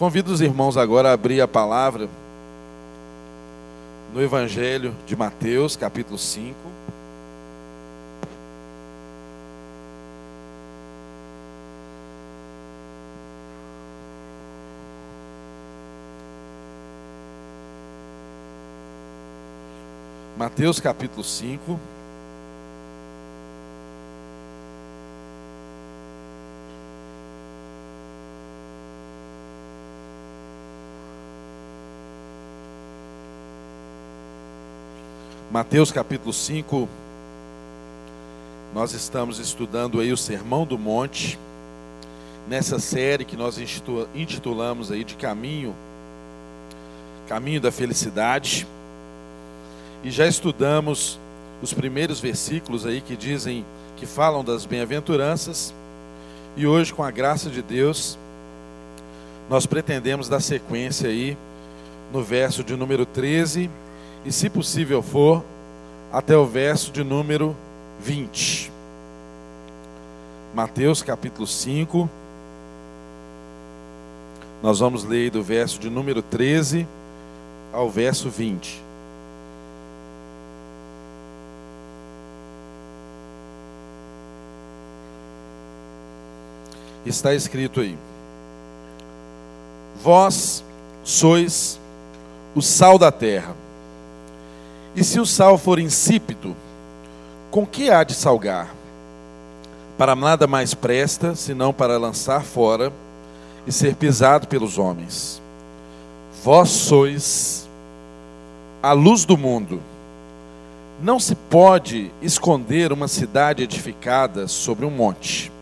Convido os irmãos agora a abrir a palavra no Evangelho de Mateus, capítulo 5. Mateus capítulo 5. Mateus capítulo 5, nós estamos estudando aí o Sermão do Monte, nessa série que nós intitulamos aí de Caminho, Caminho da Felicidade, e já estudamos os primeiros versículos aí que dizem, que falam das bem-aventuranças, e hoje, com a graça de Deus, nós pretendemos dar sequência aí no verso de número 13 e, se possível for, até o verso de número 20. Mateus capítulo 5. Nós vamos ler do verso de número 13 ao verso 20. Está escrito aí: Vós sois o sal da terra. E se o sal for insípido, com que há de salgar? Para nada mais presta, senão para lançar fora e ser pisado pelos homens. Vós sois a luz do mundo. Não se pode esconder uma cidade edificada sobre um monte,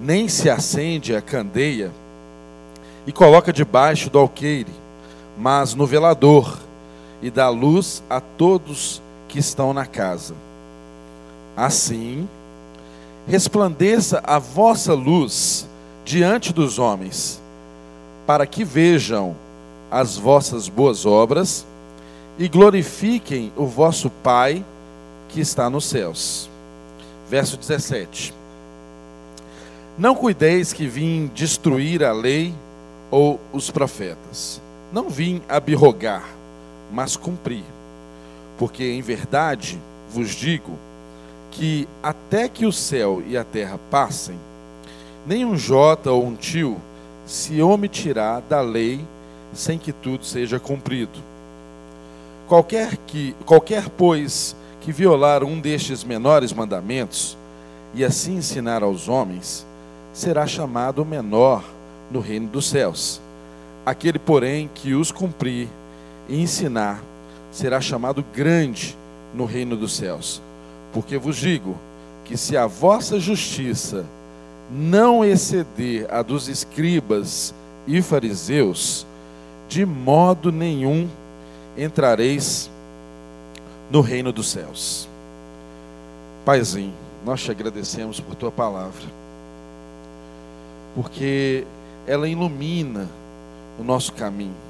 nem se acende a candeia e coloca debaixo do alqueire, mas no velador e dá luz a todos que estão na casa. Assim, resplandeça a vossa luz diante dos homens, para que vejam as vossas boas obras e glorifiquem o vosso Pai que está nos céus. Verso 17. Não cuideis que vim destruir a lei ou os profetas. Não vim abirrogar, mas cumprir. Porque em verdade vos digo que até que o céu e a terra passem, nem um jota ou um tio se omitirá da lei sem que tudo seja cumprido. Qualquer que qualquer pois que violar um destes menores mandamentos e assim ensinar aos homens, será chamado menor no reino dos céus. Aquele, porém, que os cumprir e ensinar, será chamado grande no reino dos céus. Porque vos digo que se a vossa justiça não exceder a dos escribas e fariseus, de modo nenhum entrareis no reino dos céus. Paizinho, nós te agradecemos por tua palavra, porque ela ilumina o nosso caminho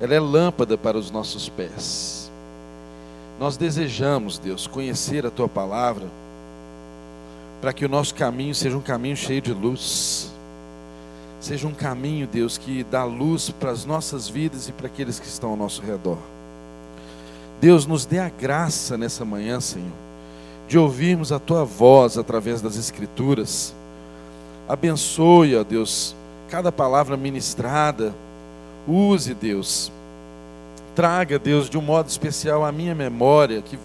ela é lâmpada para os nossos pés. Nós desejamos, Deus, conhecer a tua palavra, para que o nosso caminho seja um caminho cheio de luz, seja um caminho, Deus, que dá luz para as nossas vidas e para aqueles que estão ao nosso redor. Deus, nos dê a graça nessa manhã, Senhor, de ouvirmos a tua voz através das Escrituras. Abençoe, ó Deus, cada palavra ministrada Use, Deus. Traga, Deus, de um modo especial a minha memória, que,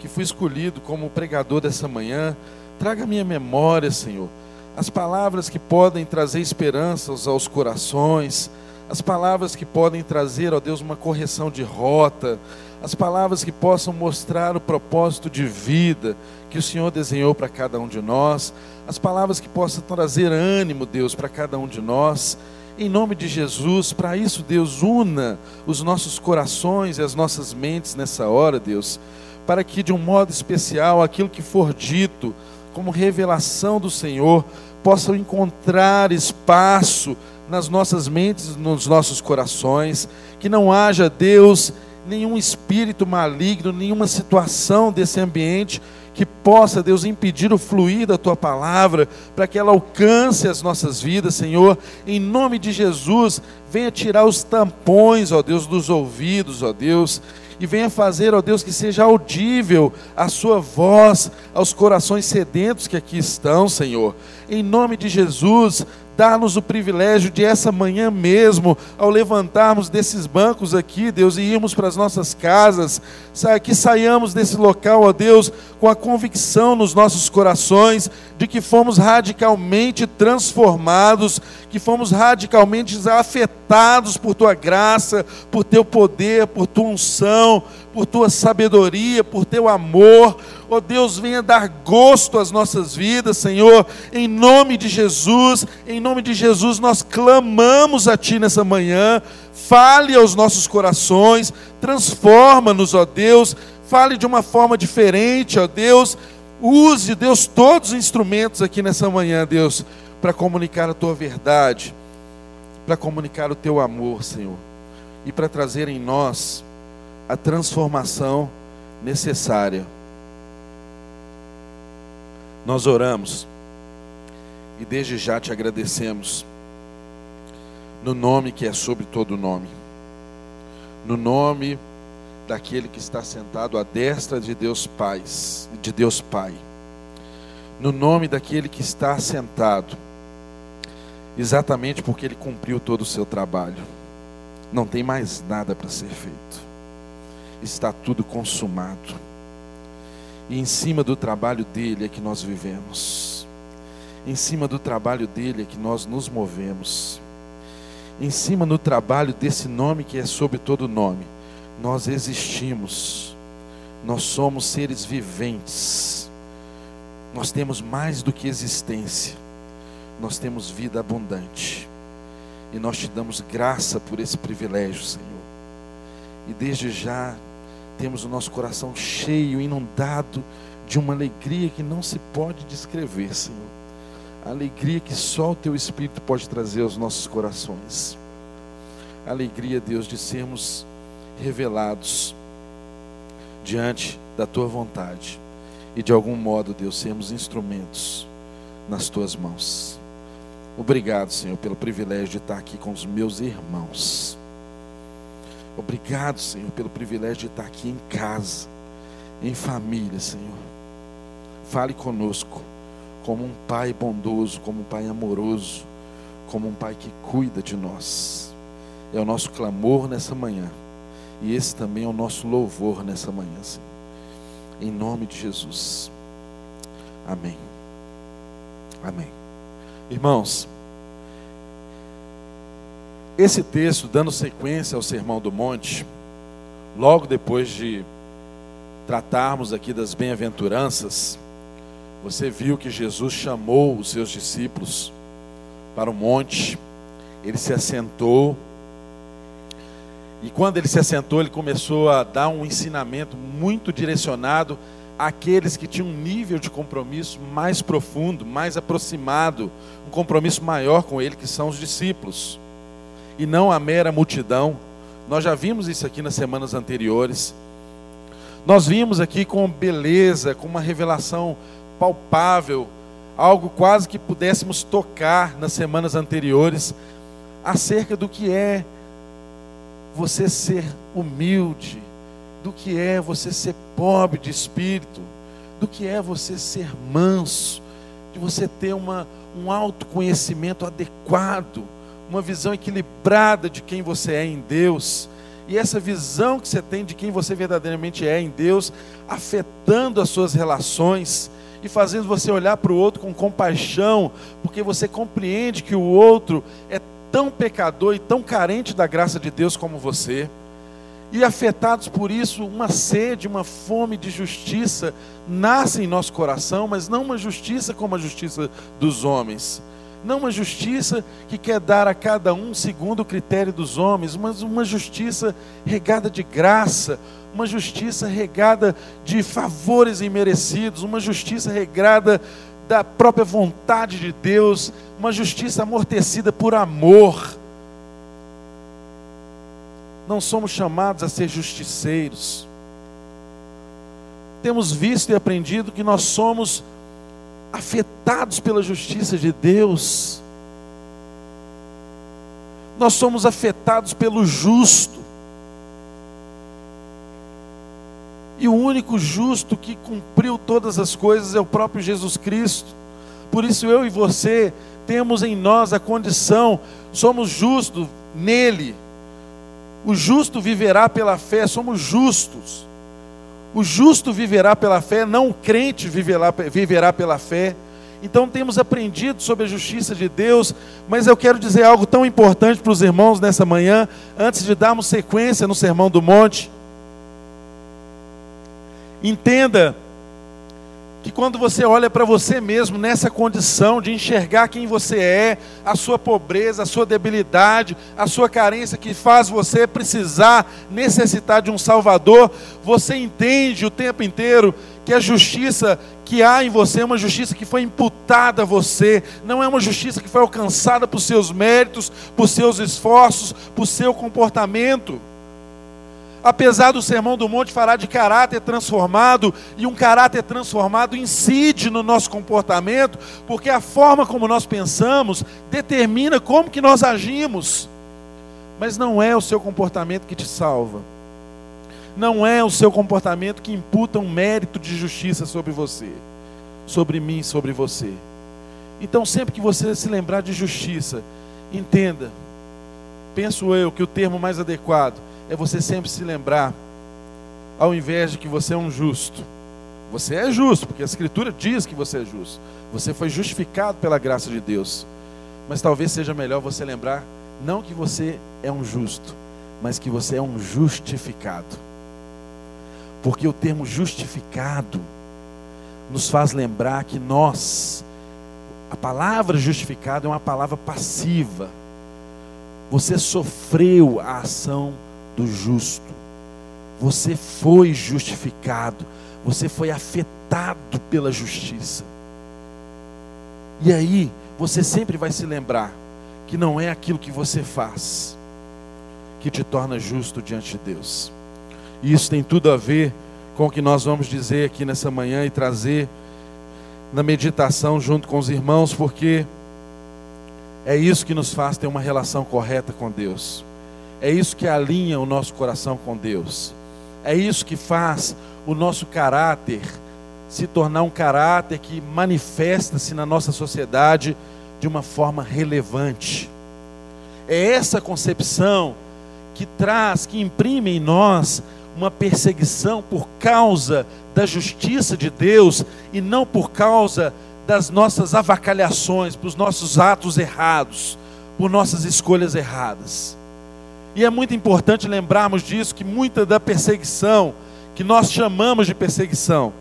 que fui escolhido como pregador dessa manhã. Traga a minha memória, Senhor. As palavras que podem trazer esperanças aos corações, as palavras que podem trazer, ó Deus, uma correção de rota, as palavras que possam mostrar o propósito de vida que o Senhor desenhou para cada um de nós, as palavras que possam trazer ânimo, Deus, para cada um de nós. Em nome de Jesus, para isso, Deus, una os nossos corações e as nossas mentes nessa hora, Deus, para que de um modo especial aquilo que for dito como revelação do Senhor possa encontrar espaço nas nossas mentes, nos nossos corações, que não haja, Deus, nenhum espírito maligno, nenhuma situação desse ambiente que possa, Deus, impedir o fluir da tua palavra, para que ela alcance as nossas vidas, Senhor. Em nome de Jesus, venha tirar os tampões, ó Deus, dos ouvidos, ó Deus e venha fazer, ó Deus, que seja audível a sua voz aos corações sedentos que aqui estão, Senhor. Em nome de Jesus, Dá-nos o privilégio de essa manhã mesmo, ao levantarmos desses bancos aqui, Deus, e irmos para as nossas casas, que saiamos desse local, ó Deus, com a convicção nos nossos corações de que fomos radicalmente transformados, que fomos radicalmente afetados por tua graça, por teu poder, por tua unção, por tua sabedoria, por teu amor. Ó oh Deus, venha dar gosto às nossas vidas, Senhor, em nome de Jesus, em nome de Jesus nós clamamos a Ti nessa manhã. Fale aos nossos corações, transforma-nos, ó Deus, fale de uma forma diferente, ó Deus. Use, Deus, todos os instrumentos aqui nessa manhã, Deus, para comunicar a tua verdade, para comunicar o teu amor, Senhor, e para trazer em nós a transformação necessária. Nós oramos e desde já te agradecemos, no nome que é sobre todo nome, no nome daquele que está sentado à destra de Deus Pai, de Deus Pai, no nome daquele que está sentado, exatamente porque ele cumpriu todo o seu trabalho, não tem mais nada para ser feito está tudo consumado. E em cima do trabalho dele é que nós vivemos. Em cima do trabalho dele é que nós nos movemos. Em cima do trabalho desse nome que é sobre todo nome, nós existimos. Nós somos seres viventes. Nós temos mais do que existência. Nós temos vida abundante. E nós te damos graça por esse privilégio, Senhor. E desde já temos o nosso coração cheio, inundado de uma alegria que não se pode descrever, Senhor. A alegria que só o Teu Espírito pode trazer aos nossos corações. A alegria, Deus, de sermos revelados diante da Tua vontade e de algum modo, Deus, sermos instrumentos nas Tuas mãos. Obrigado, Senhor, pelo privilégio de estar aqui com os meus irmãos Obrigado, Senhor, pelo privilégio de estar aqui em casa, em família, Senhor. Fale conosco como um pai bondoso, como um pai amoroso, como um pai que cuida de nós. É o nosso clamor nessa manhã. E esse também é o nosso louvor nessa manhã, Senhor. Em nome de Jesus. Amém. Amém. Irmãos, esse texto, dando sequência ao Sermão do Monte, logo depois de tratarmos aqui das bem-aventuranças, você viu que Jesus chamou os seus discípulos para o monte, ele se assentou, e quando ele se assentou, ele começou a dar um ensinamento muito direcionado àqueles que tinham um nível de compromisso mais profundo, mais aproximado, um compromisso maior com ele, que são os discípulos e não a mera multidão. Nós já vimos isso aqui nas semanas anteriores. Nós vimos aqui com beleza, com uma revelação palpável, algo quase que pudéssemos tocar nas semanas anteriores, acerca do que é você ser humilde, do que é você ser pobre de espírito, do que é você ser manso, de você ter uma, um autoconhecimento adequado uma visão equilibrada de quem você é em Deus. E essa visão que você tem de quem você verdadeiramente é em Deus, afetando as suas relações e fazendo você olhar para o outro com compaixão, porque você compreende que o outro é tão pecador e tão carente da graça de Deus como você. E afetados por isso, uma sede, uma fome de justiça nasce em nosso coração, mas não uma justiça como a justiça dos homens não uma justiça que quer dar a cada um segundo o critério dos homens, mas uma justiça regada de graça, uma justiça regada de favores imerecidos, uma justiça regrada da própria vontade de Deus, uma justiça amortecida por amor. Não somos chamados a ser justiceiros. temos visto e aprendido que nós somos afetados pela justiça de Deus. Nós somos afetados pelo justo. E o único justo que cumpriu todas as coisas é o próprio Jesus Cristo. Por isso eu e você temos em nós a condição, somos justos nele. O justo viverá pela fé, somos justos. O justo viverá pela fé, não o crente viverá, viverá pela fé. Então temos aprendido sobre a justiça de Deus, mas eu quero dizer algo tão importante para os irmãos nessa manhã, antes de darmos sequência no Sermão do Monte. Entenda que quando você olha para você mesmo nessa condição de enxergar quem você é, a sua pobreza, a sua debilidade, a sua carência que faz você precisar, necessitar de um Salvador, você entende o tempo inteiro que a justiça que há em você é uma justiça que foi imputada a você, não é uma justiça que foi alcançada por seus méritos, por seus esforços, por seu comportamento. Apesar do Sermão do Monte falar de caráter transformado, e um caráter transformado incide no nosso comportamento, porque a forma como nós pensamos determina como que nós agimos. Mas não é o seu comportamento que te salva. Não é o seu comportamento que imputa um mérito de justiça sobre você, sobre mim, sobre você. Então, sempre que você se lembrar de justiça, entenda, penso eu que o termo mais adequado é você sempre se lembrar, ao invés de que você é um justo, você é justo, porque a Escritura diz que você é justo. Você foi justificado pela graça de Deus. Mas talvez seja melhor você lembrar, não que você é um justo, mas que você é um justificado. Porque o termo justificado nos faz lembrar que nós, a palavra justificado é uma palavra passiva. Você sofreu a ação do justo. Você foi justificado, você foi afetado pela justiça. E aí, você sempre vai se lembrar que não é aquilo que você faz que te torna justo diante de Deus. E isso tem tudo a ver com o que nós vamos dizer aqui nessa manhã e trazer na meditação junto com os irmãos, porque é isso que nos faz ter uma relação correta com Deus. É isso que alinha o nosso coração com Deus. É isso que faz o nosso caráter se tornar um caráter que manifesta-se na nossa sociedade de uma forma relevante. É essa concepção que traz, que imprime em nós uma perseguição por causa da justiça de Deus e não por causa das nossas avacalhações, por nossos atos errados, por nossas escolhas erradas. E é muito importante lembrarmos disso, que muita da perseguição, que nós chamamos de perseguição,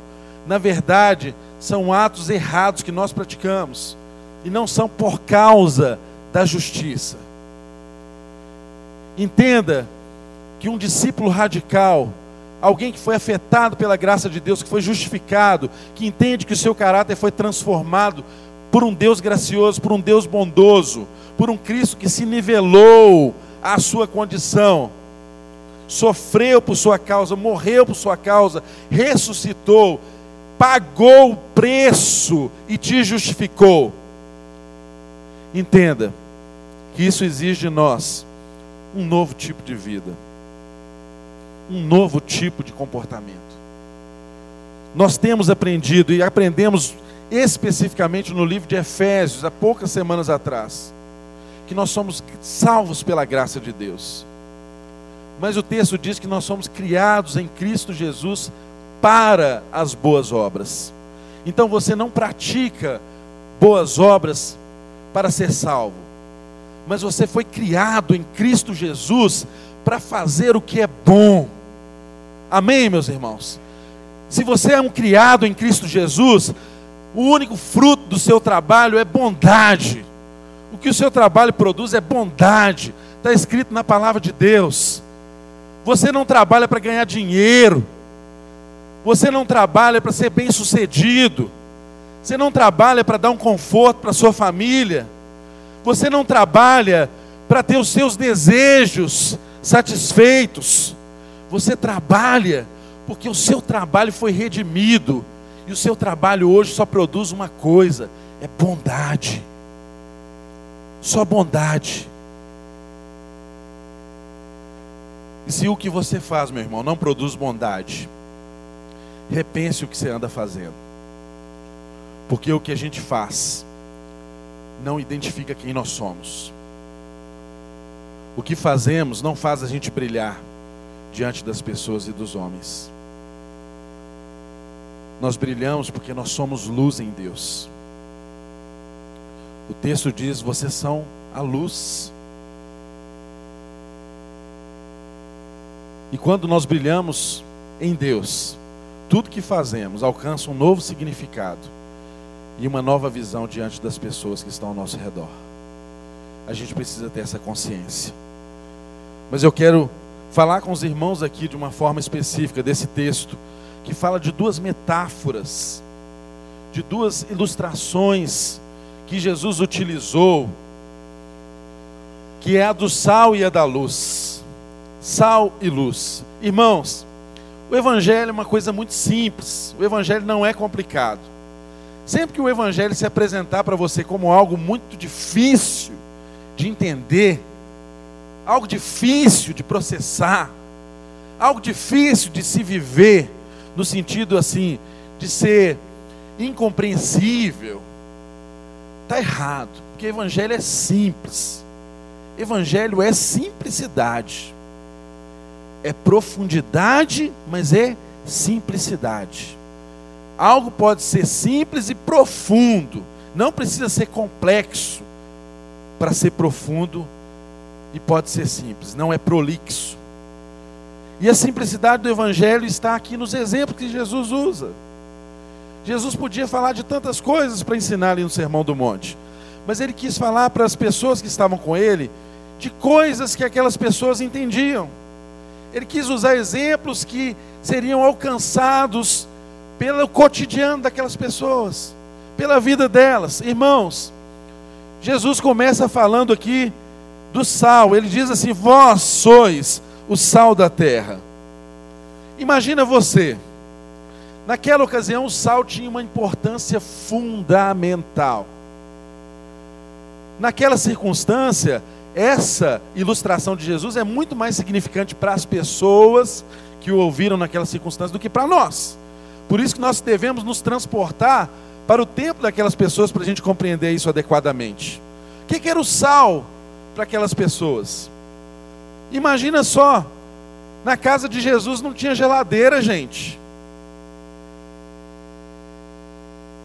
na verdade, são atos errados que nós praticamos, e não são por causa da justiça. Entenda que um discípulo radical, alguém que foi afetado pela graça de Deus, que foi justificado, que entende que o seu caráter foi transformado por um Deus gracioso, por um Deus bondoso, por um Cristo que se nivelou a sua condição, sofreu por sua causa, morreu por sua causa, ressuscitou, pagou o preço e te justificou. Entenda que isso exige de nós um novo tipo de vida, um novo tipo de comportamento. Nós temos aprendido e aprendemos especificamente no livro de Efésios, há poucas semanas atrás que nós somos salvos pela graça de Deus. Mas o texto diz que nós somos criados em Cristo Jesus para as boas obras. Então você não pratica boas obras para ser salvo, mas você foi criado em Cristo Jesus para fazer o que é bom. Amém, meus irmãos? Se você é um criado em Cristo Jesus, o único fruto do seu trabalho é bondade. O que o seu trabalho produz é bondade, está escrito na palavra de Deus. Você não trabalha para ganhar dinheiro, você não trabalha para ser bem sucedido, você não trabalha para dar um conforto para sua família, você não trabalha para ter os seus desejos satisfeitos, você trabalha Porque o seu trabalho foi redimido. E o seu trabalho hoje só produz uma coisa: é bondade. Só bondade. E se o que você faz, meu irmão, não produz bondade, repense o que você anda fazendo. Porque o que a gente faz não identifica quem nós somos. O que fazemos não faz a gente brilhar diante das pessoas e dos homens. Nós brilhamos porque nós somos luz em Deus. O texto diz: vocês são a luz. E quando nós brilhamos em Deus, tudo que fazemos alcança um novo significado e uma nova visão diante das pessoas que estão ao nosso redor. A gente precisa ter essa consciência. Mas eu quero falar com os irmãos aqui de uma forma específica desse texto, que fala de duas metáforas, de duas ilustrações que Jesus utilizou, que é a do sal e a da luz. Sal e luz. Irmãos, o Evangelho é uma coisa muito simples, o Evangelho não é complicado. Sempre que o Evangelho se apresentar para você como algo muito difícil de entender, algo difícil de processar, algo difícil de se viver, no sentido assim, de ser incompreensível, está errado, porque o Evangelho é simples, Evangelho é simplicidade, é profundidade, mas é simplicidade. Algo pode ser simples e profundo, não precisa ser complexo para ser profundo e pode ser simples, não é prolixo. E a simplicidade do Evangelho está aqui nos exemplos que Jesus usa. Jesus podia falar de tantas coisas para ensinar ali no Sermão do Monte, mas ele quis falar para as pessoas que estavam com ele de coisas que aquelas pessoas entendiam. Ele quis usar exemplos que seriam alcançados pelo cotidiano daquelas pessoas, pela vida delas. Irmãos, Jesus começa falando aqui do sal. Ele diz assim: Vós sois o sal da terra. Imagina você, naquela ocasião o sal tinha uma importância fundamental. Naquela circunstância, essa ilustração de Jesus é muito mais significante para as pessoas que o ouviram naquela circunstância do que para nós. Por isso que nós devemos nos transportar para o tempo daquelas pessoas para a gente compreender isso adequadamente. O que era o sal para aquelas pessoas. Imagina só, na casa de Jesus não tinha geladeira, gente.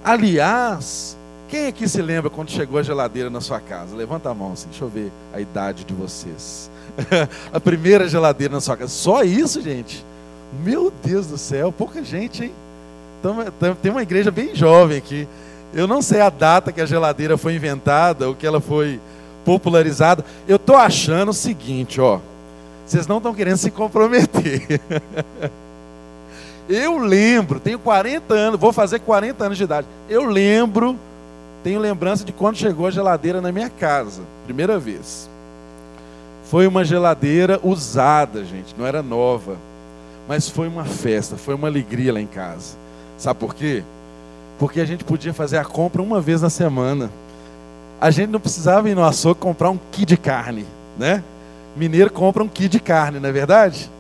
Aliás, quem aqui se lembra quando chegou a geladeira na sua casa? Levanta a mão assim, deixa eu ver a idade de vocês. a primeira geladeira na sua casa. Só isso, gente? Meu Deus do céu, pouca gente, hein? Então, tem uma igreja bem jovem aqui. Eu não sei a data que a geladeira foi inventada, ou que ela foi popularizado. Eu estou achando o seguinte, ó. Vocês não estão querendo se comprometer. Eu lembro, tenho 40 anos, vou fazer 40 anos de idade. Eu lembro, tenho lembrança de quando chegou a geladeira na minha casa, primeira vez. Foi uma geladeira usada, gente, não era nova. Mas foi uma festa, foi uma alegria lá em casa. Sabe por quê? Porque a gente podia fazer a compra uma vez na semana a gente não precisava ir no açougue comprar um quilo de carne, né? Mineiro compra um quilo de carne, não é verdade?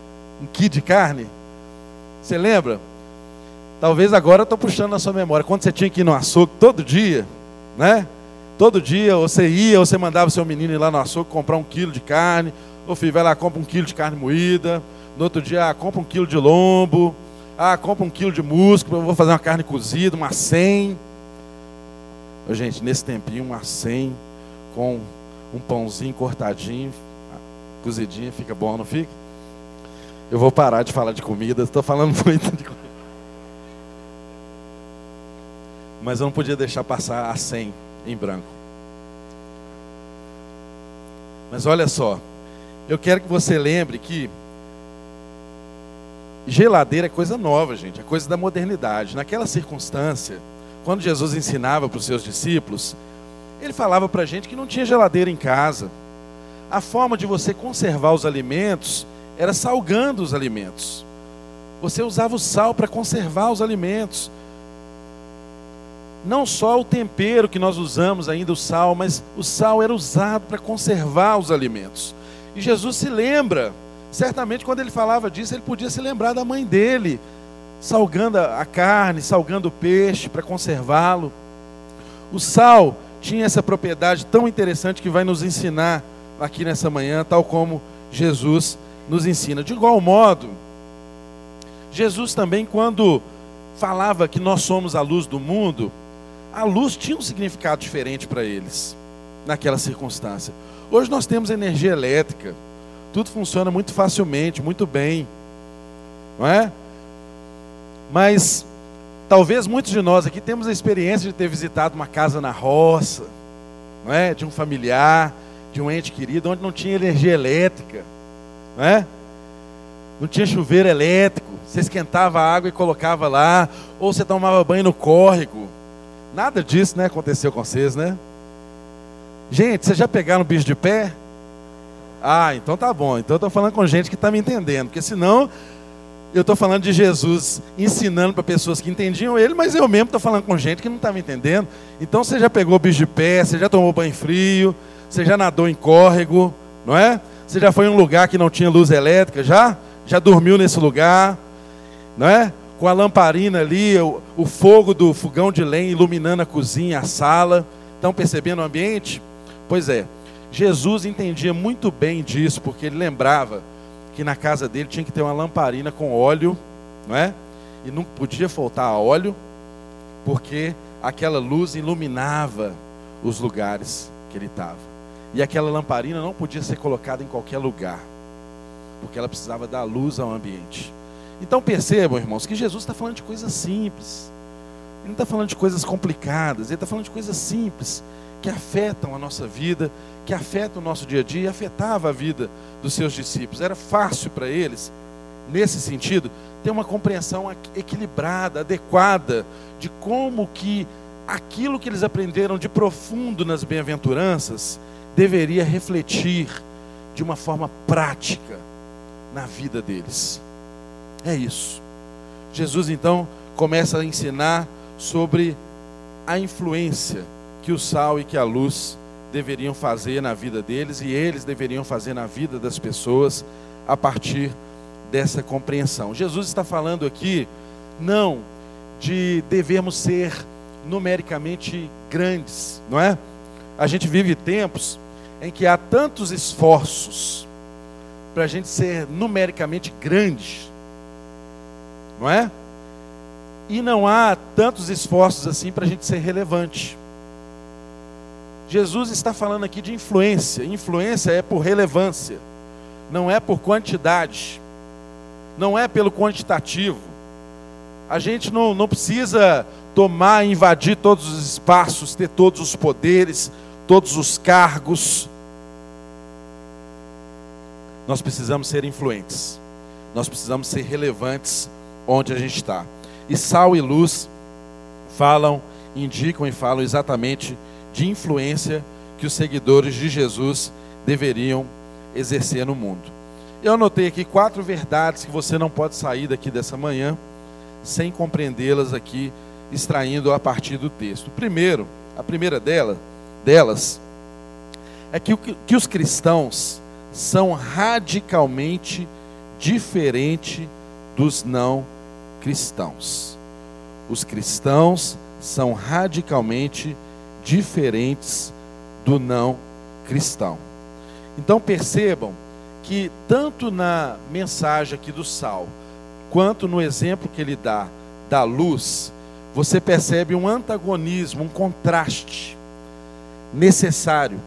Um quilo de carne. Você lembra? Talvez agora eu estou puxando na sua memória. Quando você tinha que ir no açougue todo dia, né? Todo dia, você ia, ou você mandava seu menino ir lá no açougue comprar um quilo de carne. Ô filho, vai lá, compra um quilo de carne moída. No outro dia, ah, compra um quilo de lombo. Ah, compra um quilo de músculo. Eu vou fazer uma carne cozida, uma 100. Gente, nesse tempinho, uma 100 com um pãozinho cortadinho, cozidinho, fica bom, não fica? Eu vou parar de falar de comida, estou falando muito de comida. Mas eu não podia deixar passar a 100 em branco. Mas olha só, eu quero que você lembre que geladeira é coisa nova, gente, é coisa da modernidade. Naquela circunstância, quando Jesus ensinava para os seus discípulos, ele falava para a gente que não tinha geladeira em casa. A forma de você conservar os alimentos era salgando os alimentos. Você usava o sal para conservar os alimentos. Não só o tempero que nós usamos ainda, o sal, mas o sal era usado para conservar os alimentos. E Jesus se lembra, certamente quando ele falava disso, ele podia se lembrar da mãe dele, salgando a carne, salgando o peixe para conservá-lo. O sal tinha essa propriedade tão interessante que vai nos ensinar aqui nessa manhã, tal como Jesus nos ensina. De igual modo, Jesus também, quando falava que nós somos a luz do mundo, a luz tinha um significado diferente para eles, naquela circunstância. Hoje nós temos energia elétrica, tudo funciona muito facilmente, muito bem, não é? Mas talvez muitos de nós aqui temos a experiência de ter visitado uma casa na roça, não é? De um familiar, de um ente querido, onde não tinha energia elétrica, não é? Não tinha chuveiro elétrico, você esquentava a água e colocava lá, ou você tomava banho no córrego. Nada disso, né, aconteceu com vocês, né? Gente, vocês já pegaram bicho de pé? Ah, então tá bom. Então eu estou falando com gente que está me entendendo, porque senão eu estou falando de Jesus ensinando para pessoas que entendiam ele, mas eu mesmo estou falando com gente que não está me entendendo. Então você já pegou bicho de pé, você já tomou banho frio, você já nadou em córrego, não é? Você já foi em um lugar que não tinha luz elétrica, já? Já dormiu nesse lugar, não é? Com a lamparina ali, o, o fogo do fogão de lenha iluminando a cozinha, a sala. Estão percebendo o ambiente? Pois é, Jesus entendia muito bem disso, porque ele lembrava que na casa dele tinha que ter uma lamparina com óleo, não é? E não podia faltar óleo, porque aquela luz iluminava os lugares que ele estava. E aquela lamparina não podia ser colocada em qualquer lugar, porque ela precisava dar luz ao ambiente. Então percebam, irmãos, que Jesus está falando de coisas simples. Ele não está falando de coisas complicadas, ele está falando de coisas simples que afetam a nossa vida, que afetam o nosso dia a dia afetava a vida dos seus discípulos. Era fácil para eles, nesse sentido, ter uma compreensão equilibrada, adequada de como que aquilo que eles aprenderam de profundo nas bem-aventuranças deveria refletir de uma forma prática na vida deles. É isso. Jesus então começa a ensinar sobre a influência que o sal e que a luz deveriam fazer na vida deles e eles deveriam fazer na vida das pessoas a partir dessa compreensão. Jesus está falando aqui não de devermos ser numericamente grandes, não é? A gente vive tempos em que há tantos esforços para a gente ser numericamente grande, não é? E não há tantos esforços assim para a gente ser relevante. Jesus está falando aqui de influência. Influência é por relevância, não é por quantidade, não é pelo quantitativo. A gente não, não precisa tomar, invadir todos os espaços, ter todos os poderes, todos os cargos. Nós precisamos ser influentes, nós precisamos ser relevantes onde a gente está. E sal e luz falam, indicam e falam exatamente de influência que os seguidores de Jesus deveriam exercer no mundo. Eu anotei aqui quatro verdades que você não pode sair daqui dessa manhã sem compreendê-las aqui, extraindo a partir do texto. Primeiro, a primeira dela, delas é que, que os cristãos são radicalmente diferentes dos não cristãos. Os cristãos são radicalmente diferentes do não cristão. Então percebam que tanto na mensagem aqui do Sal, quanto no exemplo que ele dá da luz, você percebe um antagonismo, um contraste necessário,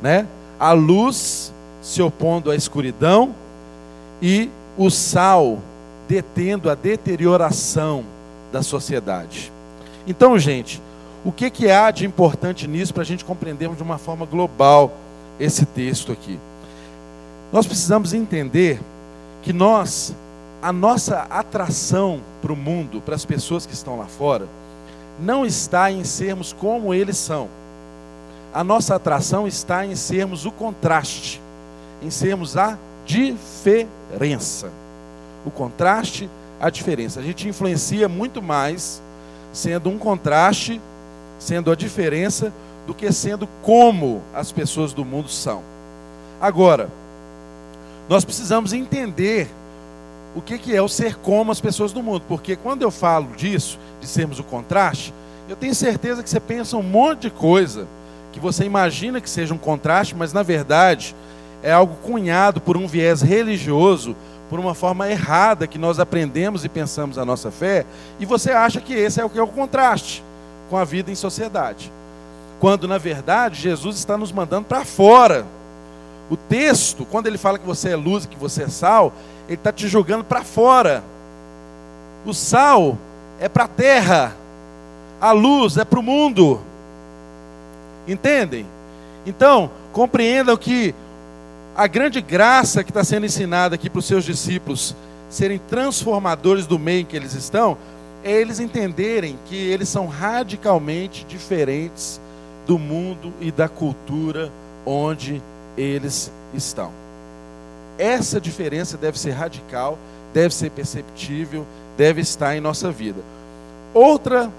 né? A luz se opondo à escuridão e o sal detendo a deterioração da sociedade. Então, gente, o que, que há de importante nisso para a gente compreendermos de uma forma global esse texto aqui? Nós precisamos entender que nós, a nossa atração para o mundo, para as pessoas que estão lá fora, não está em sermos como eles são. A nossa atração está em sermos o contraste, em sermos a diferença o contraste, a diferença. A gente influencia muito mais sendo um contraste, sendo a diferença, do que sendo como as pessoas do mundo são. Agora, nós precisamos entender o que, que é o ser como as pessoas do mundo, porque quando eu falo disso, de sermos o contraste, eu tenho certeza que você pensa um monte de coisa que você imagina que seja um contraste, mas na verdade é algo cunhado por um viés religioso, por uma forma errada que nós aprendemos e pensamos a nossa fé, e você acha que esse é o que é o contraste com a vida em sociedade. Quando na verdade Jesus está nos mandando para fora. O texto, quando ele fala que você é luz e que você é sal, ele está te jogando para fora. O sal é para a terra, a luz é para o mundo. Entendem? Então, compreendam que a grande graça que está sendo ensinada aqui para os seus discípulos serem transformadores do meio em que eles estão, é eles entenderem que eles são radicalmente diferentes do mundo e da cultura onde eles estão. Essa diferença deve ser radical, deve ser perceptível, deve estar em nossa vida. Outra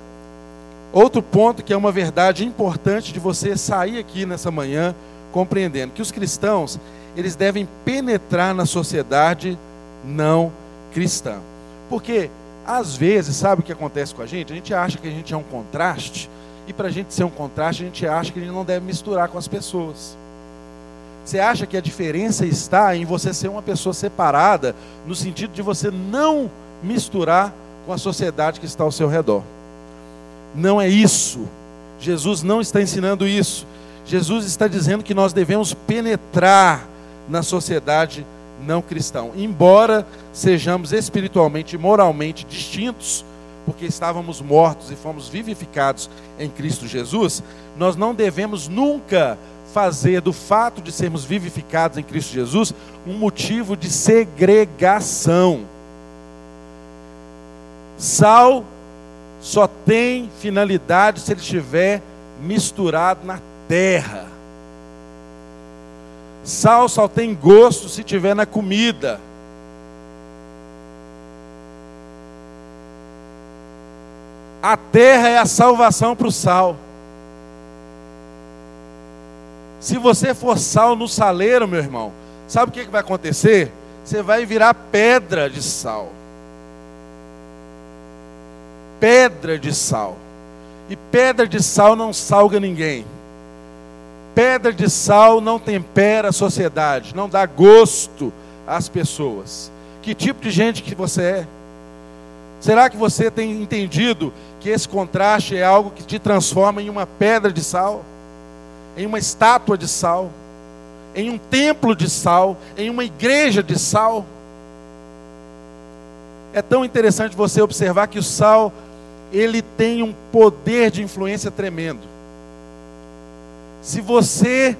outro ponto que é uma verdade importante de você sair aqui nessa manhã compreendendo que os cristãos eles devem penetrar na sociedade não cristã. Porque, às vezes, sabe o que acontece com a gente? A gente acha que a gente é um contraste, e para a gente ser um contraste, a gente acha que a gente não deve misturar com as pessoas. Você acha que a diferença está em você ser uma pessoa separada, no sentido de você não misturar com a sociedade que está ao seu redor. Não é isso. Jesus não está ensinando isso. Jesus está dizendo que nós devemos penetrar na sociedade não cristã. Embora sejamos espiritualmente e moralmente distintos, porque estávamos mortos e fomos vivificados em Cristo Jesus, nós não devemos nunca fazer do fato de sermos vivificados em Cristo Jesus um motivo de segregação. Sal só tem finalidade se ele estiver misturado na terra. Sal só tem gosto se tiver na comida. A terra é a salvação para o sal. Se você for sal no saleiro, meu irmão, sabe o que, que vai acontecer? Você vai virar pedra de sal. Pedra de sal. E pedra de sal não salga ninguém. Pedra de sal não tempera a sociedade, não dá gosto às pessoas. Que tipo de gente que você é? Será que você tem entendido que esse contraste é algo que te transforma em uma pedra de sal, em uma estátua de sal, em um templo de sal, em uma igreja de sal? É tão interessante você observar que o sal ele tem um poder de influência tremendo. Se você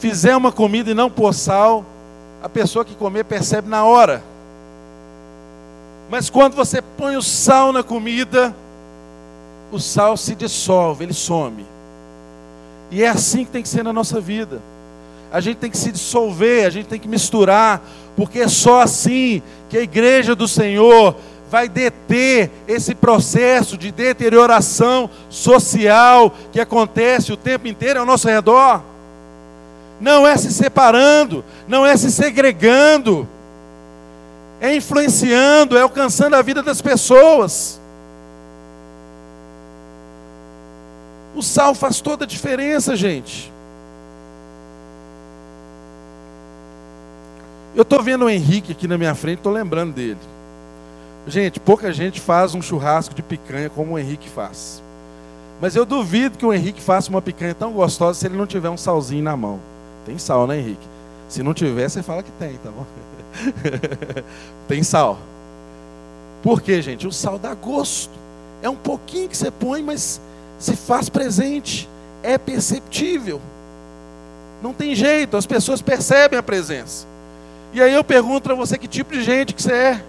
fizer uma comida e não pôr sal, a pessoa que comer percebe na hora. Mas quando você põe o sal na comida, o sal se dissolve, ele some. E é assim que tem que ser na nossa vida. A gente tem que se dissolver, a gente tem que misturar, porque é só assim que a igreja do Senhor vai deter esse processo de deterioração social que acontece o tempo inteiro ao nosso redor. Não é se separando, não é se segregando, é influenciando, é alcançando a vida das pessoas. O sal faz toda a diferença, gente. Eu estou vendo o Henrique aqui na minha frente, estou lembrando dele. Gente, pouca gente faz um churrasco de picanha como o Henrique faz. Mas eu duvido que o Henrique faça uma picanha tão gostosa se ele não tiver um salzinho na mão. Tem sal, né, Henrique? Se não tiver, você fala que tem, tá bom? tem sal. Por quê, gente? O sal dá gosto. É um pouquinho que você põe, mas se faz presente. É perceptível. Não tem jeito, as pessoas percebem a presença. E aí eu pergunto para você que tipo de gente que você é.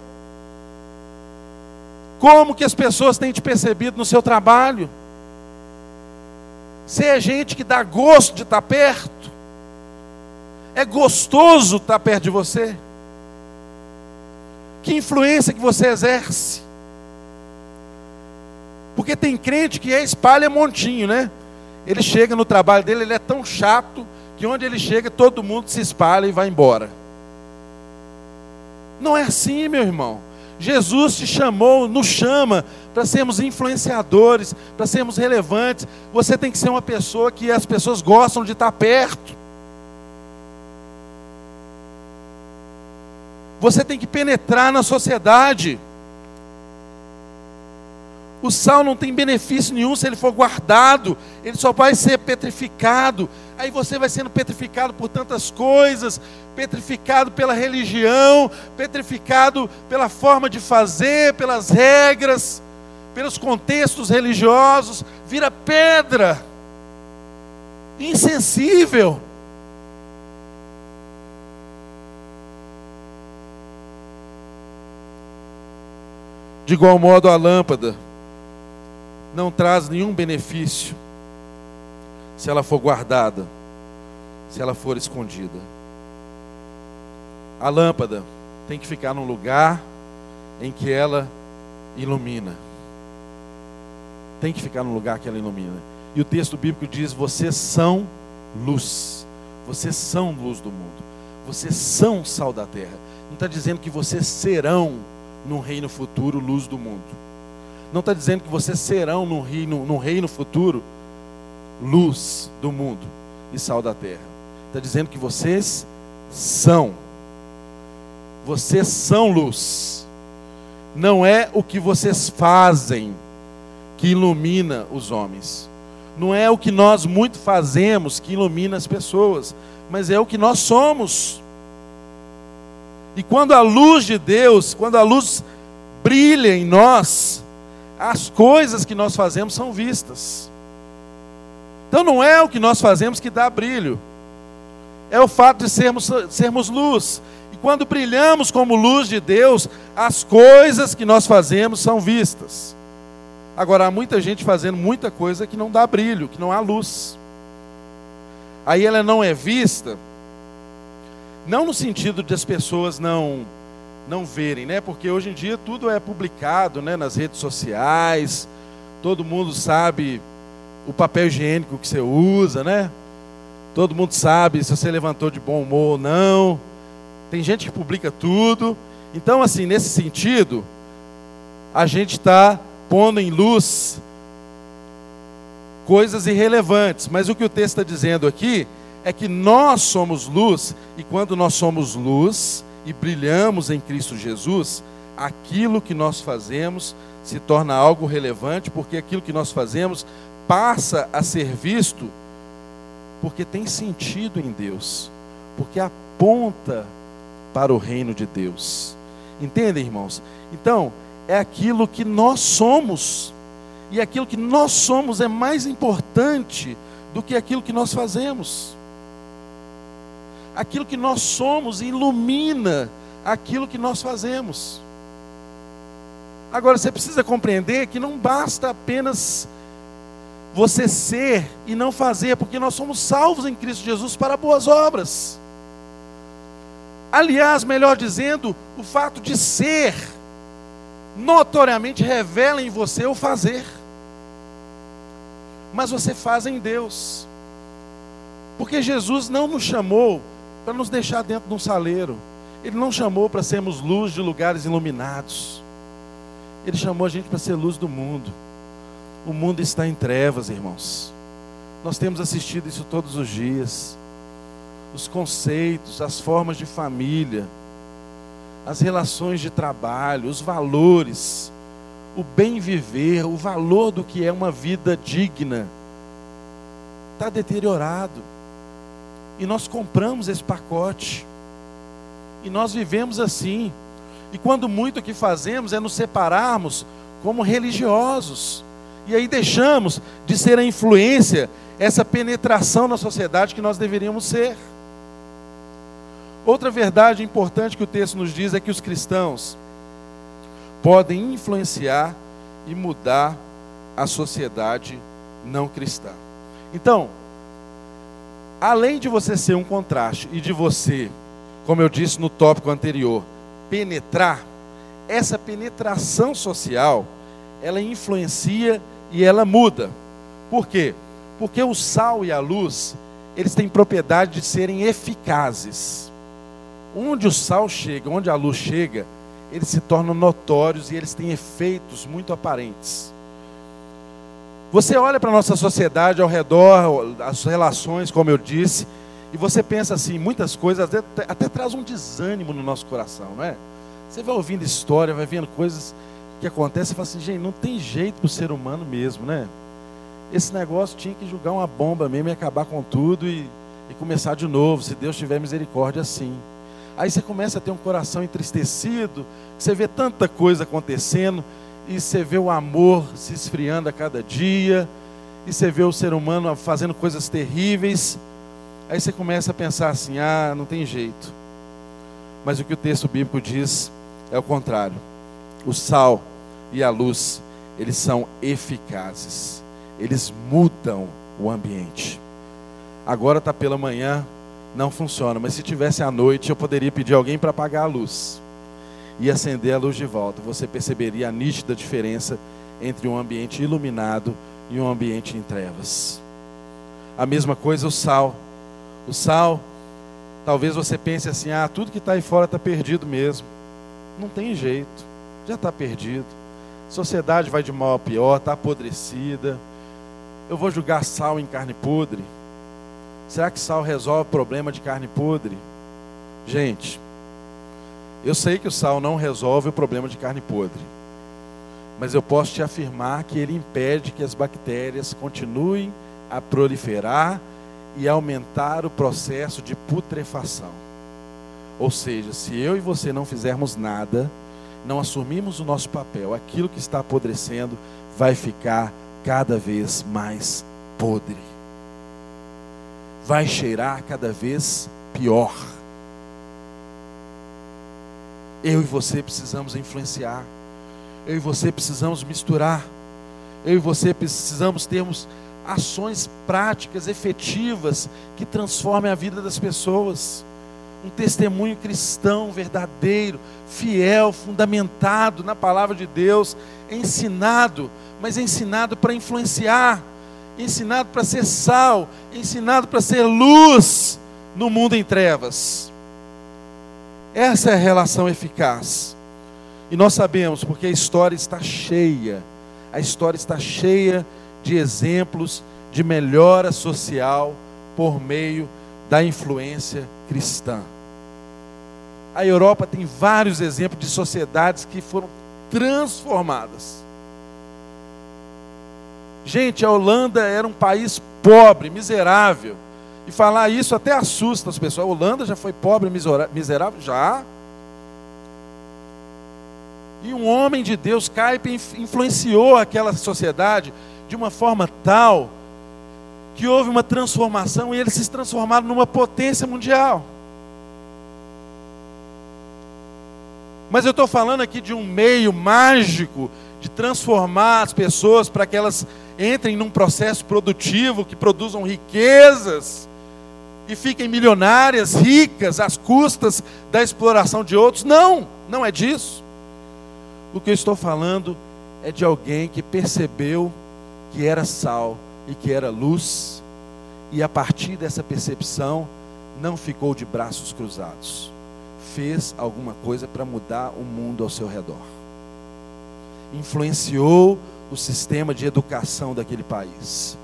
Como que as pessoas têm te percebido no seu trabalho? Você é gente que dá gosto de estar perto? É gostoso estar perto de você? Que influência que você exerce? Porque tem crente que é espalha montinho, né? Ele chega no trabalho dele, ele é tão chato que onde ele chega todo mundo se espalha e vai embora. Não é assim, meu irmão. Jesus te chamou, nos chama para sermos influenciadores, para sermos relevantes. Você tem que ser uma pessoa que as pessoas gostam de estar perto. Você tem que penetrar na sociedade. O sal não tem benefício nenhum se ele for guardado, ele só vai ser petrificado. Aí você vai sendo petrificado por tantas coisas, petrificado pela religião, petrificado pela forma de fazer, pelas regras, pelos contextos religiosos, vira pedra, insensível. De igual modo, a lâmpada não traz nenhum benefício se ela for guardada, se ela for escondida. A lâmpada tem que ficar num lugar em que ela ilumina. Tem que ficar num lugar que ela ilumina. E o texto bíblico diz: vocês são luz. Vocês são luz do mundo. Vocês são sal da terra. Não está dizendo que vocês serão, no reino futuro, luz do mundo. Não está dizendo que vocês serão no reino, no reino futuro luz do mundo e sal da terra. Está dizendo que vocês são. Vocês são luz. Não é o que vocês fazem que ilumina os homens. Não é o que nós muito fazemos que ilumina as pessoas, mas é o que nós somos. E quando a luz de Deus, quando a luz brilha em nós, as coisas que nós fazemos são vistas. Então não é o que nós fazemos que dá brilho, é o fato de sermos, sermos luz. E quando brilhamos como luz de Deus, as coisas que nós fazemos são vistas. Agora, há muita gente fazendo muita coisa que não dá brilho, que não há luz. Aí ela não é vista, não no sentido de as pessoas não não verem, né? Porque hoje em dia tudo é publicado, né, nas redes sociais. Todo mundo sabe o papel higiênico que você usa, né? Todo mundo sabe se você levantou de bom humor ou não. Tem gente que publica tudo. Então, assim, nesse sentido, a gente está pondo em luz coisas irrelevantes. Mas o que o texto está dizendo aqui é que nós somos luz, e quando nós somos luz, e brilhamos em Cristo Jesus, aquilo que nós fazemos se torna algo relevante, porque aquilo que nós fazemos passa a ser visto porque tem sentido em Deus, porque aponta para o reino de Deus. Entendem, irmãos? Então, é aquilo que nós somos, e aquilo que nós somos é mais importante do que aquilo que nós fazemos aquilo que nós somos ilumina aquilo que nós fazemos. Agora você precisa compreender que não basta apenas você ser e não fazer, porque nós somos salvos em Cristo Jesus para boas obras. Aliás, melhor dizendo, o fato de ser notoriamente revela em você o fazer. Mas você faz em Deus. Porque Jesus não nos chamou para nos deixar dentro de um saleiro. Ele não chamou para sermos luz de lugares iluminados. Ele chamou a gente para ser luz do mundo. O mundo está em trevas, irmãos. Nós temos assistido isso todos os dias. Os conceitos, as formas de família, as relações de trabalho, os valores, o bem viver, o valor do que é uma vida digna, está deteriorado. E nós compramos esse pacote. E nós vivemos assim. E quando muito o que fazemos é nos separarmos como religiosos. E aí deixamos de ser a influência, essa penetração na sociedade que nós deveríamos ser. Outra verdade importante que o texto nos diz é que os cristãos podem influenciar e mudar a sociedade não cristã. Então, além de você ser um contraste e de você, como eu disse no tópico anterior, penetrar, essa penetração social, ela influencia e ela muda. Por quê? Porque o sal e a luz, eles têm propriedade de serem eficazes. Onde o sal chega, onde a luz chega, eles se tornam notórios e eles têm efeitos muito aparentes. Você olha para a nossa sociedade ao redor, as relações, como eu disse, e você pensa assim, muitas coisas até, até traz um desânimo no nosso coração, não é? Você vai ouvindo história, vai vendo coisas que acontecem e fala assim, gente, não tem jeito para o ser humano mesmo, né? Esse negócio tinha que jogar uma bomba mesmo e acabar com tudo e, e começar de novo, se Deus tiver misericórdia assim. Aí você começa a ter um coração entristecido, você vê tanta coisa acontecendo, e você vê o amor se esfriando a cada dia, e você vê o ser humano fazendo coisas terríveis. Aí você começa a pensar assim: ah, não tem jeito. Mas o que o texto bíblico diz é o contrário. O sal e a luz, eles são eficazes, eles mudam o ambiente. Agora está pela manhã, não funciona. Mas se tivesse à noite, eu poderia pedir alguém para apagar a luz e acender a luz de volta. Você perceberia a nítida diferença entre um ambiente iluminado e um ambiente em trevas. A mesma coisa o sal. O sal, talvez você pense assim: ah, tudo que está aí fora está perdido mesmo. Não tem jeito, já está perdido. Sociedade vai de mal a pior, está apodrecida. Eu vou julgar sal em carne podre. Será que sal resolve o problema de carne podre? Gente, eu sei que o sal não resolve o problema de carne podre, mas eu posso te afirmar que ele impede que as bactérias continuem a proliferar e aumentar o processo de putrefação. Ou seja, se eu e você não fizermos nada, não assumirmos o nosso papel, aquilo que está apodrecendo vai ficar cada vez mais podre vai cheirar cada vez pior. Eu e você precisamos influenciar. Eu e você precisamos misturar. Eu e você precisamos termos ações práticas, efetivas, que transformem a vida das pessoas. Um testemunho cristão verdadeiro, fiel, fundamentado na palavra de Deus, ensinado, mas ensinado para influenciar ensinado para ser sal, ensinado para ser luz no mundo em trevas. Essa é a relação eficaz. E nós sabemos porque a história está cheia, a história está cheia de exemplos de melhora social por meio da influência cristã. A Europa tem vários exemplos de sociedades que foram transformadas Gente, a Holanda era um país pobre, miserável. E falar isso até assusta as pessoas. A Holanda já foi pobre, miserável? Já. E um homem de Deus, Caipe, influenciou aquela sociedade de uma forma tal que houve uma transformação e eles se transformaram numa potência mundial. Mas eu estou falando aqui de um meio mágico de transformar as pessoas para que elas entrem num processo produtivo, que produzam riquezas e fiquem milionárias, ricas, às custas da exploração de outros. Não, não é disso. O que eu estou falando é de alguém que percebeu que era sal e que era luz, e a partir dessa percepção, não ficou de braços cruzados, fez alguma coisa para mudar o mundo ao seu redor, influenciou o sistema de educação daquele país,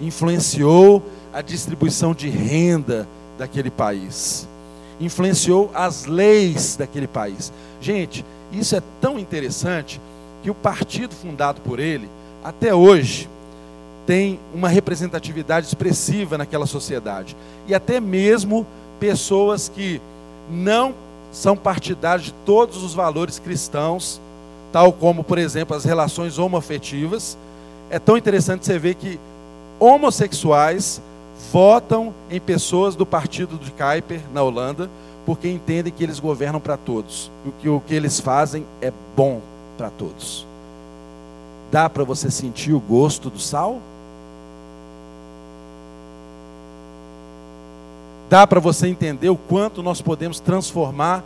influenciou a distribuição de renda daquele país, influenciou as leis daquele país. Gente, isso é tão interessante que o partido fundado por ele, até hoje, tem uma representatividade expressiva naquela sociedade. E até mesmo pessoas que não são partidários de todos os valores cristãos tal como, por exemplo, as relações homoafetivas. É tão interessante você ver que homossexuais votam em pessoas do partido de Kuiper, na Holanda, porque entendem que eles governam para todos. E que o que eles fazem é bom para todos. Dá para você sentir o gosto do sal? Dá para você entender o quanto nós podemos transformar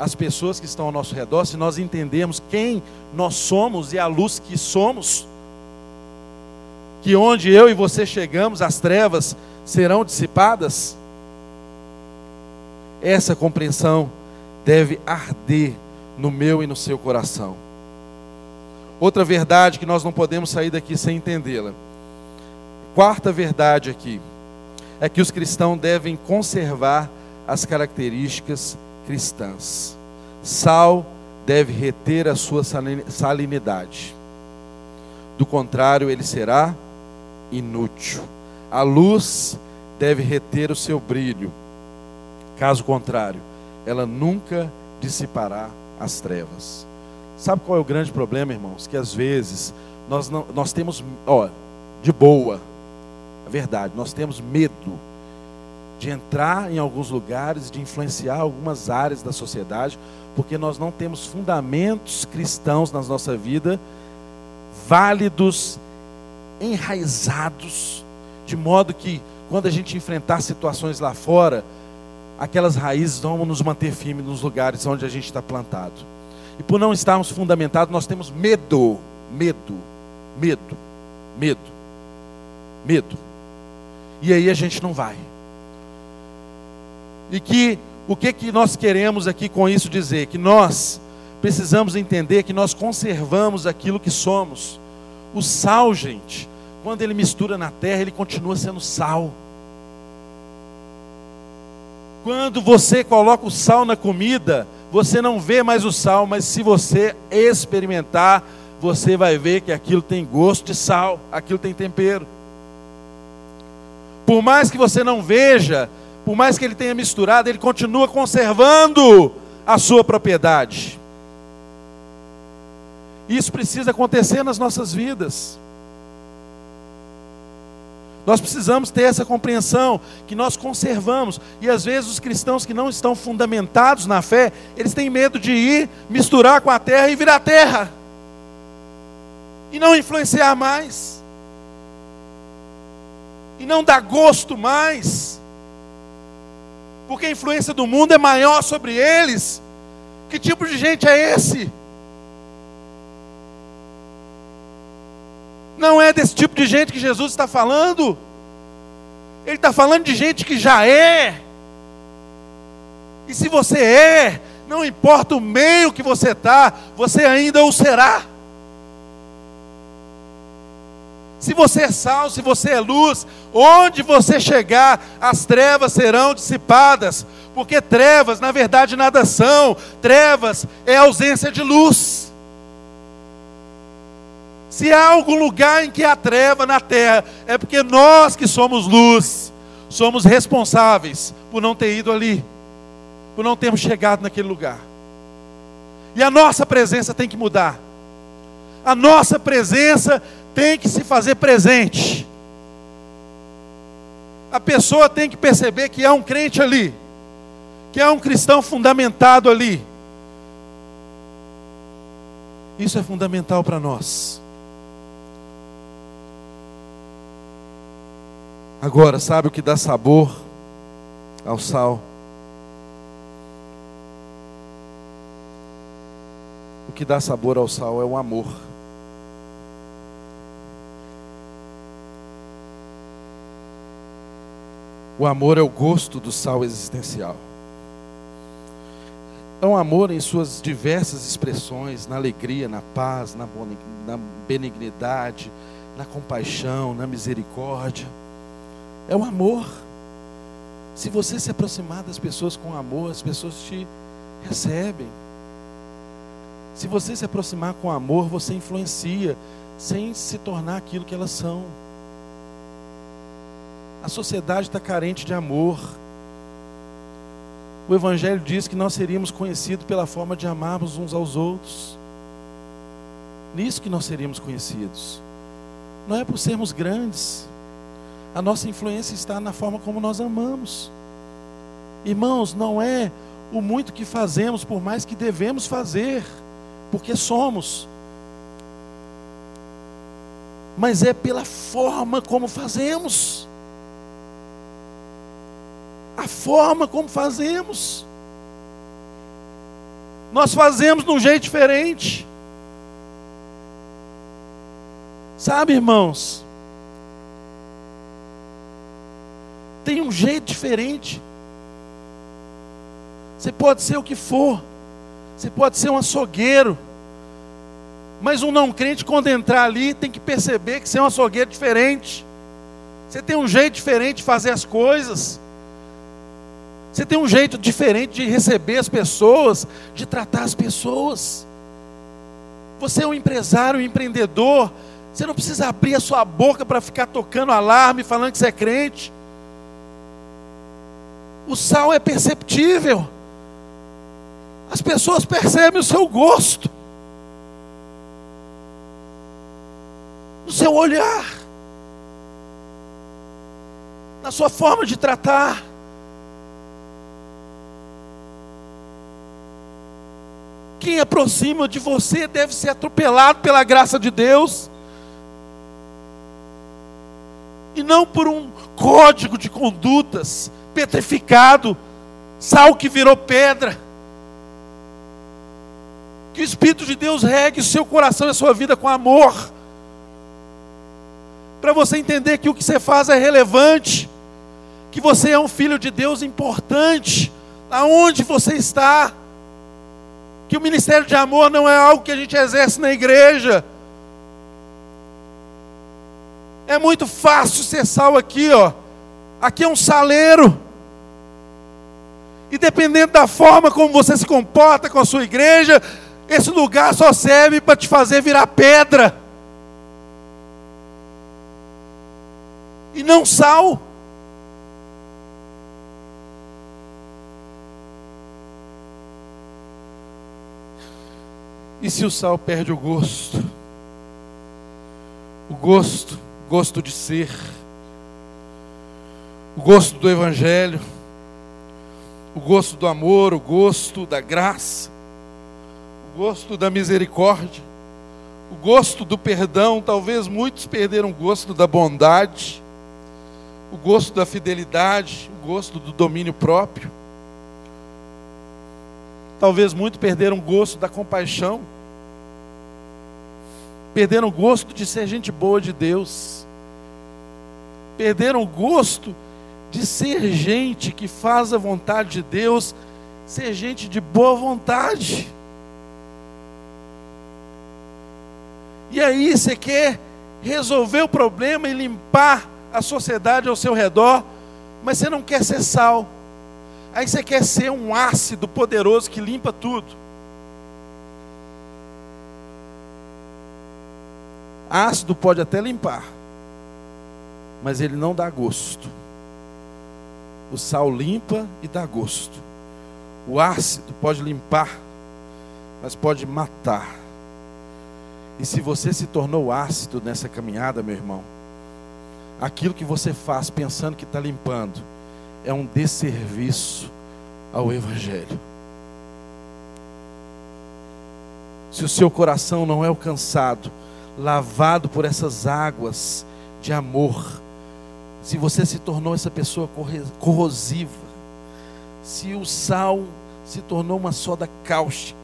as pessoas que estão ao nosso redor, se nós entendemos quem nós somos e a luz que somos, que onde eu e você chegamos, as trevas serão dissipadas, essa compreensão deve arder no meu e no seu coração. Outra verdade que nós não podemos sair daqui sem entendê-la. Quarta verdade aqui é que os cristãos devem conservar as características cristãs. Sal deve reter a sua salinidade. Do contrário, ele será inútil. A luz deve reter o seu brilho. Caso contrário, ela nunca dissipará as trevas. Sabe qual é o grande problema, irmãos? Que às vezes nós, não, nós temos, ó, de boa, é verdade, nós temos medo de entrar em alguns lugares, de influenciar algumas áreas da sociedade, porque nós não temos fundamentos cristãos na nossa vida válidos, enraizados, de modo que quando a gente enfrentar situações lá fora, aquelas raízes vão nos manter firmes nos lugares onde a gente está plantado. E por não estarmos fundamentados, nós temos medo, medo, medo, medo, medo. E aí a gente não vai. E que o que, que nós queremos aqui com isso dizer? Que nós precisamos entender que nós conservamos aquilo que somos. O sal, gente, quando ele mistura na terra, ele continua sendo sal. Quando você coloca o sal na comida, você não vê mais o sal, mas se você experimentar, você vai ver que aquilo tem gosto de sal, aquilo tem tempero. Por mais que você não veja, por mais que ele tenha misturado, ele continua conservando a sua propriedade. Isso precisa acontecer nas nossas vidas. Nós precisamos ter essa compreensão que nós conservamos. E às vezes os cristãos que não estão fundamentados na fé, eles têm medo de ir misturar com a terra e virar terra. E não influenciar mais. E não dar gosto mais porque a influência do mundo é maior sobre eles. Que tipo de gente é esse? Não é desse tipo de gente que Jesus está falando. Ele está falando de gente que já é. E se você é, não importa o meio que você está, você ainda o será. Se você é sal, se você é luz, onde você chegar, as trevas serão dissipadas, porque trevas, na verdade, nada são, trevas é ausência de luz. Se há algum lugar em que há treva na terra, é porque nós que somos luz, somos responsáveis por não ter ido ali, por não termos chegado naquele lugar. E a nossa presença tem que mudar. A nossa presença tem que se fazer presente. A pessoa tem que perceber que é um crente ali, que é um cristão fundamentado ali. Isso é fundamental para nós. Agora, sabe o que dá sabor ao sal? O que dá sabor ao sal é o amor. O amor é o gosto do sal existencial. É um amor em suas diversas expressões, na alegria, na paz, na benignidade, na compaixão, na misericórdia. É o amor. Se você se aproximar das pessoas com amor, as pessoas te recebem. Se você se aproximar com amor, você influencia, sem se tornar aquilo que elas são. A sociedade está carente de amor. O Evangelho diz que nós seríamos conhecidos pela forma de amarmos uns aos outros. Nisso que nós seríamos conhecidos. Não é por sermos grandes. A nossa influência está na forma como nós amamos. Irmãos, não é o muito que fazemos, por mais que devemos fazer, porque somos. Mas é pela forma como fazemos a forma como fazemos. Nós fazemos de um jeito diferente. Sabe, irmãos? Tem um jeito diferente. Você pode ser o que for. Você pode ser um açougueiro. Mas um não crente, quando entrar ali, tem que perceber que você é um açougueiro diferente. Você tem um jeito diferente de fazer as coisas. Você tem um jeito diferente de receber as pessoas, de tratar as pessoas. Você é um empresário, um empreendedor. Você não precisa abrir a sua boca para ficar tocando alarme, falando que você é crente. O sal é perceptível. As pessoas percebem o seu gosto, no seu olhar, na sua forma de tratar. Quem aproxima de você deve ser atropelado pela graça de Deus, e não por um código de condutas petrificado, sal que virou pedra. Que o Espírito de Deus regue o seu coração e a sua vida com amor. Para você entender que o que você faz é relevante. Que você é um filho de Deus importante. Aonde você está. Que o ministério de amor não é algo que a gente exerce na igreja. É muito fácil ser sal aqui, ó. Aqui é um saleiro. E dependendo da forma como você se comporta com a sua igreja, esse lugar só serve para te fazer virar pedra. E não sal. E se o sal perde o gosto? O gosto, gosto de ser, o gosto do Evangelho, o gosto do amor, o gosto da graça o gosto da misericórdia, o gosto do perdão. Talvez muitos perderam o gosto da bondade, o gosto da fidelidade, o gosto do domínio próprio. Talvez muitos perderam o gosto da compaixão, perderam o gosto de ser gente boa de Deus, perderam o gosto de ser gente que faz a vontade de Deus, ser gente de boa vontade. E aí você quer resolver o problema e limpar a sociedade ao seu redor, mas você não quer ser sal. Aí você quer ser um ácido poderoso que limpa tudo. Ácido pode até limpar, mas ele não dá gosto. O sal limpa e dá gosto. O ácido pode limpar, mas pode matar. E se você se tornou ácido nessa caminhada, meu irmão, aquilo que você faz pensando que está limpando é um desserviço ao Evangelho. Se o seu coração não é alcançado, lavado por essas águas de amor, se você se tornou essa pessoa corrosiva, se o sal se tornou uma soda cáustica,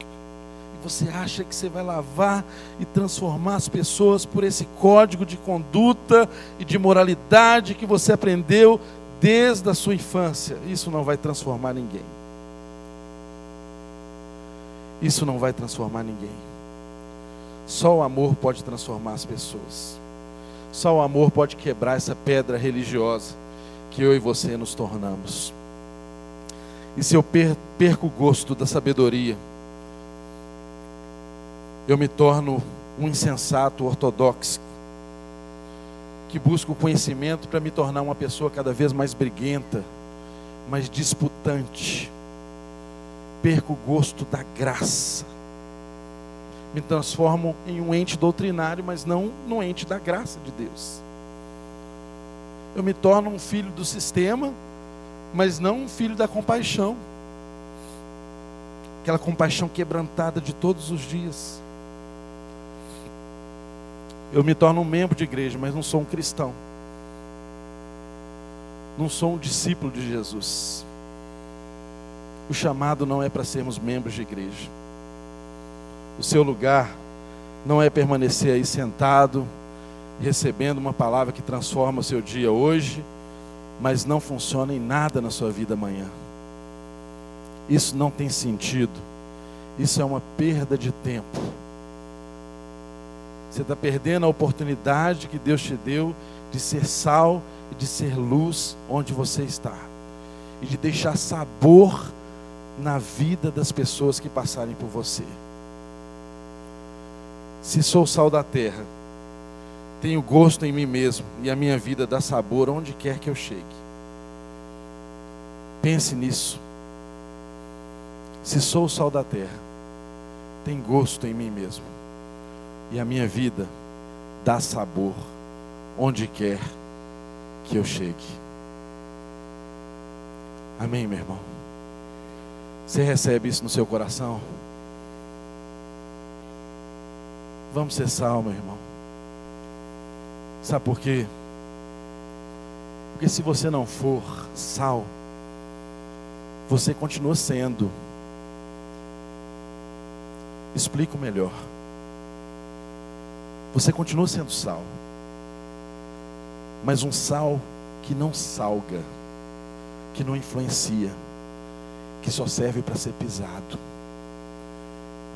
você acha que você vai lavar e transformar as pessoas por esse código de conduta e de moralidade que você aprendeu desde a sua infância. Isso não vai transformar ninguém. Isso não vai transformar ninguém. Só o amor pode transformar as pessoas. Só o amor pode quebrar essa pedra religiosa que eu e você nos tornamos. E se eu perco o gosto da sabedoria, eu me torno um insensato ortodoxo que busca o conhecimento para me tornar uma pessoa cada vez mais briguenta, mais disputante. Perco o gosto da graça. Me transformo em um ente doutrinário, mas não no ente da graça de Deus. Eu me torno um filho do sistema, mas não um filho da compaixão. Aquela compaixão quebrantada de todos os dias. Eu me torno um membro de igreja, mas não sou um cristão. Não sou um discípulo de Jesus. O chamado não é para sermos membros de igreja. O seu lugar não é permanecer aí sentado, recebendo uma palavra que transforma o seu dia hoje, mas não funciona em nada na sua vida amanhã. Isso não tem sentido. Isso é uma perda de tempo. Você está perdendo a oportunidade que Deus te deu de ser sal e de ser luz onde você está. E de deixar sabor na vida das pessoas que passarem por você. Se sou sal da terra, tenho gosto em mim mesmo e a minha vida dá sabor onde quer que eu chegue. Pense nisso. Se sou o sal da terra, tem gosto em mim mesmo e a minha vida dá sabor onde quer que eu chegue. Amém, meu irmão? Você recebe isso no seu coração? Vamos ser sal, meu irmão. Sabe por quê? Porque se você não for sal, você continua sendo. Explico melhor. Você continua sendo sal, mas um sal que não salga, que não influencia, que só serve para ser pisado.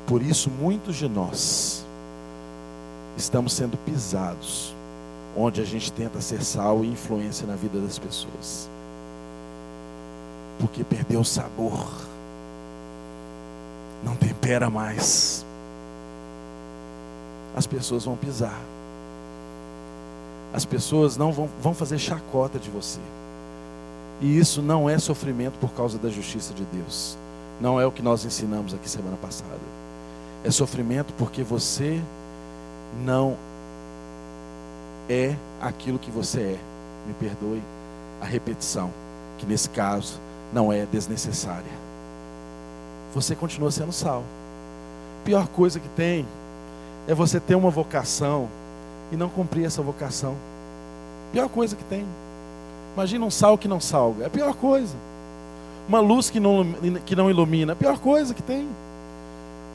Por isso, muitos de nós estamos sendo pisados, onde a gente tenta ser sal e influência na vida das pessoas, porque perdeu o sabor, não tempera mais, as pessoas vão pisar, as pessoas não vão, vão fazer chacota de você, e isso não é sofrimento por causa da justiça de Deus, não é o que nós ensinamos aqui semana passada, é sofrimento porque você não é aquilo que você é. Me perdoe a repetição, que nesse caso não é desnecessária. Você continua sendo sal. Pior coisa que tem é você ter uma vocação e não cumprir essa vocação. Pior coisa que tem. Imagina um sal que não salga. É a pior coisa. Uma luz que não, que não ilumina. É a pior coisa que tem.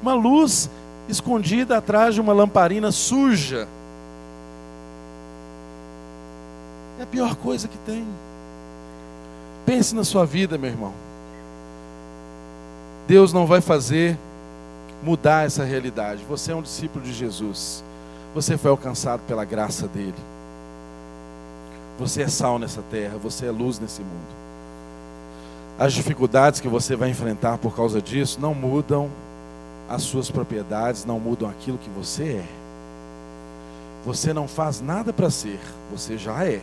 Uma luz escondida atrás de uma lamparina suja. É a pior coisa que tem. Pense na sua vida, meu irmão. Deus não vai fazer mudar essa realidade. Você é um discípulo de Jesus. Você foi alcançado pela graça dele. Você é sal nessa terra, você é luz nesse mundo. As dificuldades que você vai enfrentar por causa disso não mudam as suas propriedades não mudam aquilo que você é. Você não faz nada para ser, você já é.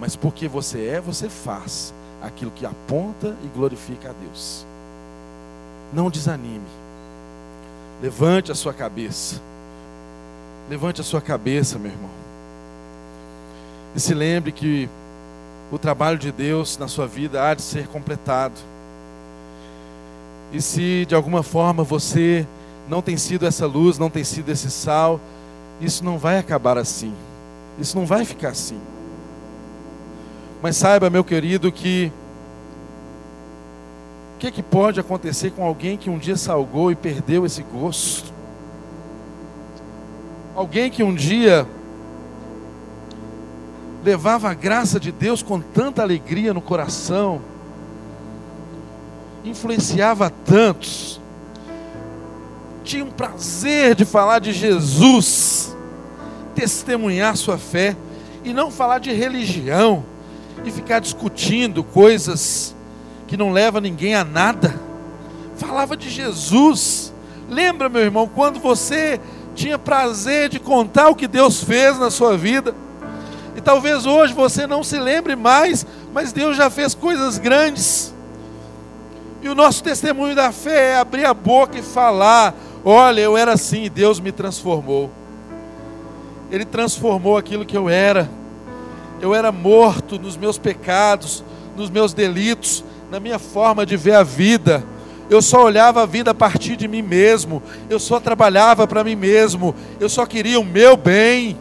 Mas porque você é, você faz aquilo que aponta e glorifica a Deus. Não desanime. Levante a sua cabeça. Levante a sua cabeça, meu irmão. E se lembre que o trabalho de Deus na sua vida há de ser completado. E se de alguma forma você não tem sido essa luz, não tem sido esse sal, isso não vai acabar assim. Isso não vai ficar assim. Mas saiba, meu querido, que o que, que pode acontecer com alguém que um dia salgou e perdeu esse gosto? Alguém que um dia levava a graça de Deus com tanta alegria no coração, influenciava tantos, tinha um prazer de falar de Jesus, testemunhar sua fé e não falar de religião e ficar discutindo coisas que não levam ninguém a nada. Falava de Jesus. Lembra, meu irmão, quando você tinha prazer de contar o que Deus fez na sua vida. E talvez hoje você não se lembre mais, mas Deus já fez coisas grandes. E o nosso testemunho da fé é abrir a boca e falar: olha, eu era assim e Deus me transformou. Ele transformou aquilo que eu era. Eu era morto nos meus pecados, nos meus delitos, na minha forma de ver a vida. Eu só olhava a vida a partir de mim mesmo. Eu só trabalhava para mim mesmo. Eu só queria o meu bem.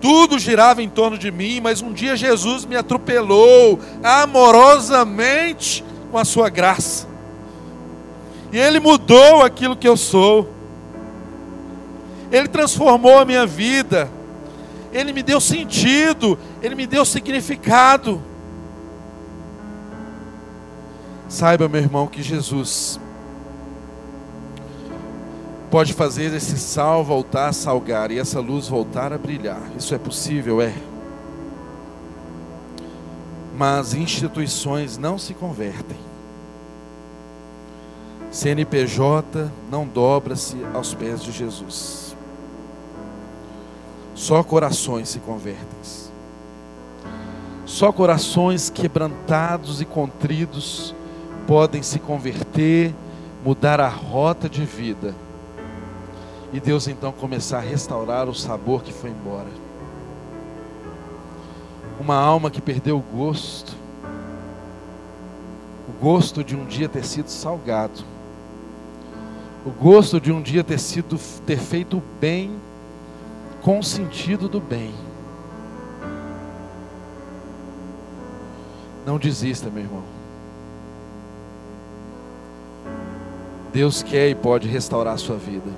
Tudo girava em torno de mim, mas um dia Jesus me atropelou amorosamente com a sua graça. E Ele mudou aquilo que eu sou. Ele transformou a minha vida. Ele me deu sentido, ele me deu significado. Saiba, meu irmão, que Jesus pode fazer esse sal voltar a salgar e essa luz voltar a brilhar. Isso é possível, é. Mas instituições não se convertem. CNPJ não dobra-se aos pés de Jesus. Só corações se convertem. Só corações quebrantados e contridos podem se converter, mudar a rota de vida. E Deus então começar a restaurar o sabor que foi embora. Uma alma que perdeu o gosto, o gosto de um dia ter sido salgado, o gosto de um dia ter sido ter feito bem com o sentido do bem. Não desista, meu irmão. Deus quer e pode restaurar a sua vida.